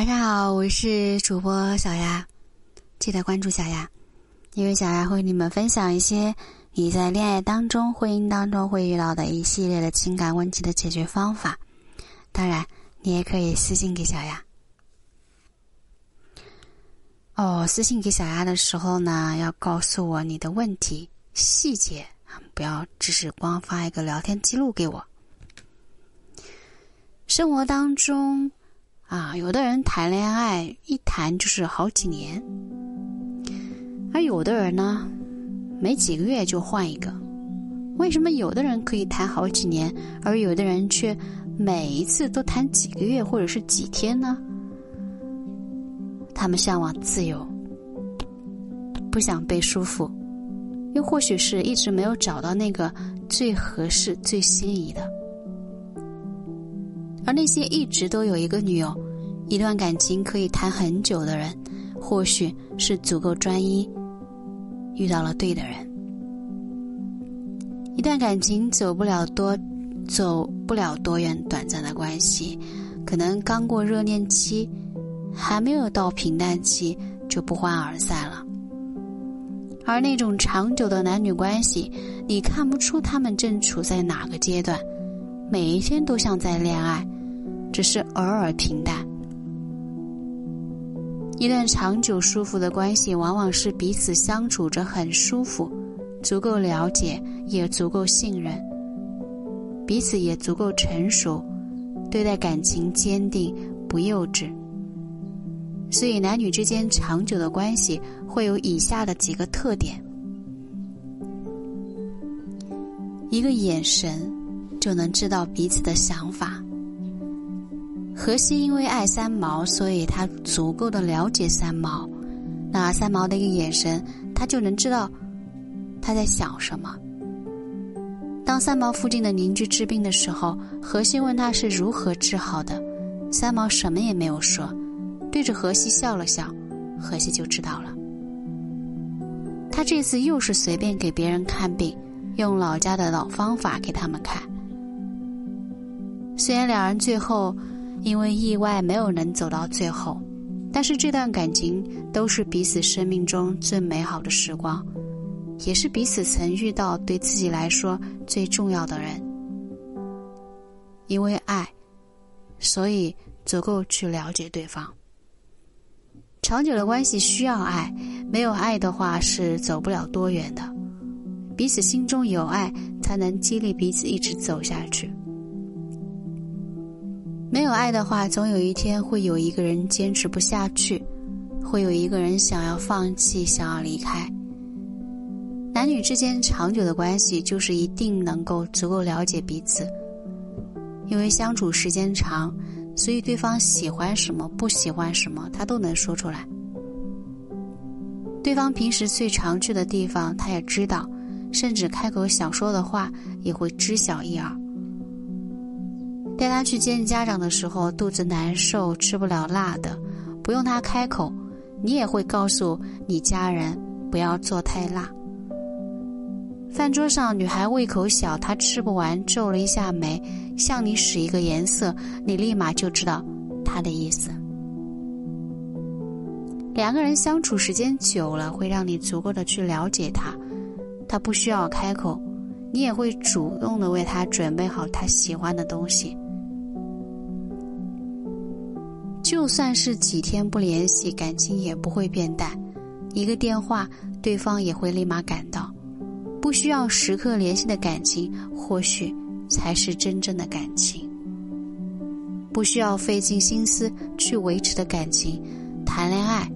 晚上好，我是主播小丫，记得关注小丫，因为小丫会与你们分享一些你在恋爱当中、婚姻当中会遇到的一系列的情感问题的解决方法。当然，你也可以私信给小丫。哦，私信给小丫的时候呢，要告诉我你的问题细节啊，不要只是光发一个聊天记录给我。生活当中。啊，有的人谈恋爱一谈就是好几年，而有的人呢，没几个月就换一个。为什么有的人可以谈好几年，而有的人却每一次都谈几个月或者是几天呢？他们向往自由，不想被束缚，又或许是一直没有找到那个最合适、最心仪的。而那些一直都有一个女友、一段感情可以谈很久的人，或许是足够专一，遇到了对的人。一段感情走不了多，走不了多远，短暂的关系，可能刚过热恋期，还没有到平淡期，就不欢而散了。而那种长久的男女关系，你看不出他们正处在哪个阶段。每一天都像在恋爱，只是偶尔平淡。一段长久舒服的关系，往往是彼此相处着很舒服，足够了解，也足够信任，彼此也足够成熟，对待感情坚定不幼稚。所以，男女之间长久的关系会有以下的几个特点：一个眼神。就能知道彼此的想法。荷西因为爱三毛，所以他足够的了解三毛。那三毛的一个眼神，他就能知道他在想什么。当三毛附近的邻居治病的时候，荷西问他是如何治好的，三毛什么也没有说，对着荷西笑了笑，荷西就知道了。他这次又是随便给别人看病，用老家的老方法给他们看。虽然两人最后因为意外没有能走到最后，但是这段感情都是彼此生命中最美好的时光，也是彼此曾遇到对自己来说最重要的人。因为爱，所以足够去了解对方。长久的关系需要爱，没有爱的话是走不了多远的。彼此心中有爱，才能激励彼此一直走下去。没有爱的话，总有一天会有一个人坚持不下去，会有一个人想要放弃，想要离开。男女之间长久的关系，就是一定能够足够了解彼此，因为相处时间长，所以对方喜欢什么、不喜欢什么，他都能说出来。对方平时最常去的地方，他也知道，甚至开口想说的话，也会知晓一二。带他去见家长的时候，肚子难受，吃不了辣的，不用他开口，你也会告诉你家人不要做太辣。饭桌上，女孩胃口小，她吃不完，皱了一下眉，向你使一个颜色，你立马就知道她的意思。两个人相处时间久了，会让你足够的去了解他，他不需要开口，你也会主动的为他准备好他喜欢的东西。就算是几天不联系，感情也不会变淡。一个电话，对方也会立马赶到。不需要时刻联系的感情，或许才是真正的感情。不需要费尽心思去维持的感情，谈恋爱，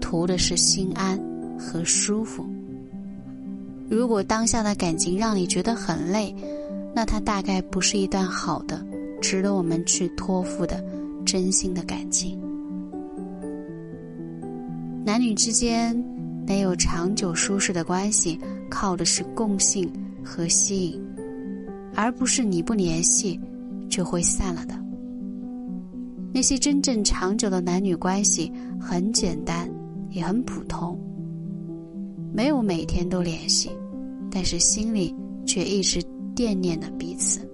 图的是心安和舒服。如果当下的感情让你觉得很累，那它大概不是一段好的、值得我们去托付的。真心的感情，男女之间没有长久舒适的关系，靠的是共性和吸引，而不是你不联系就会散了的。那些真正长久的男女关系很简单，也很普通，没有每天都联系，但是心里却一直惦念着彼此。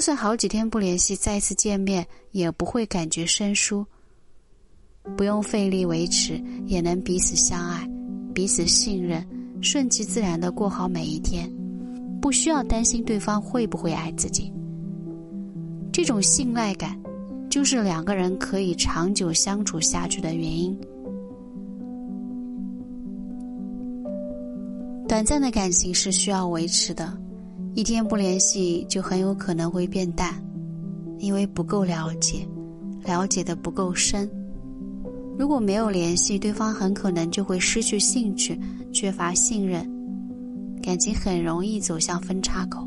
就算好几天不联系，再次见面也不会感觉生疏。不用费力维持，也能彼此相爱、彼此信任，顺其自然的过好每一天，不需要担心对方会不会爱自己。这种信赖感，就是两个人可以长久相处下去的原因。短暂的感情是需要维持的，一天不联系就很有可能会变淡，因为不够了解，了解的不够深。如果没有联系，对方很可能就会失去兴趣，缺乏信任，感情很容易走向分叉口。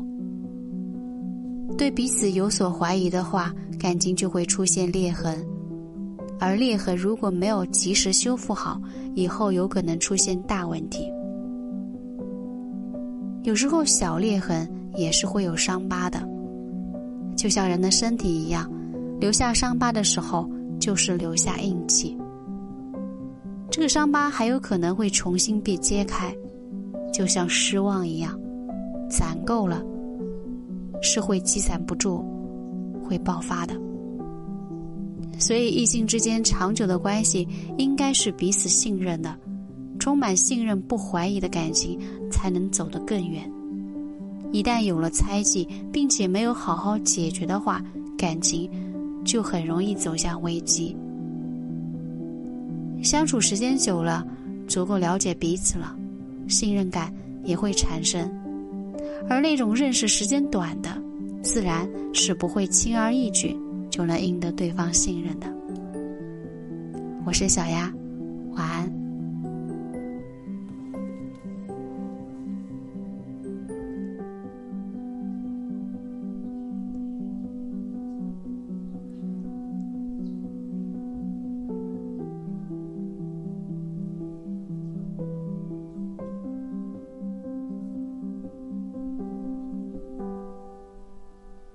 对彼此有所怀疑的话，感情就会出现裂痕，而裂痕如果没有及时修复好，以后有可能出现大问题。有时候小裂痕也是会有伤疤的，就像人的身体一样，留下伤疤的时候就是留下印记。这个伤疤还有可能会重新被揭开，就像失望一样，攒够了是会积攒不住，会爆发的。所以，异性之间长久的关系应该是彼此信任的，充满信任、不怀疑的感情才能走得更远。一旦有了猜忌，并且没有好好解决的话，感情就很容易走向危机。相处时间久了，足够了解彼此了，信任感也会产生。而那种认识时间短的，自然是不会轻而易举就能赢得对方信任的。我是小丫，晚安。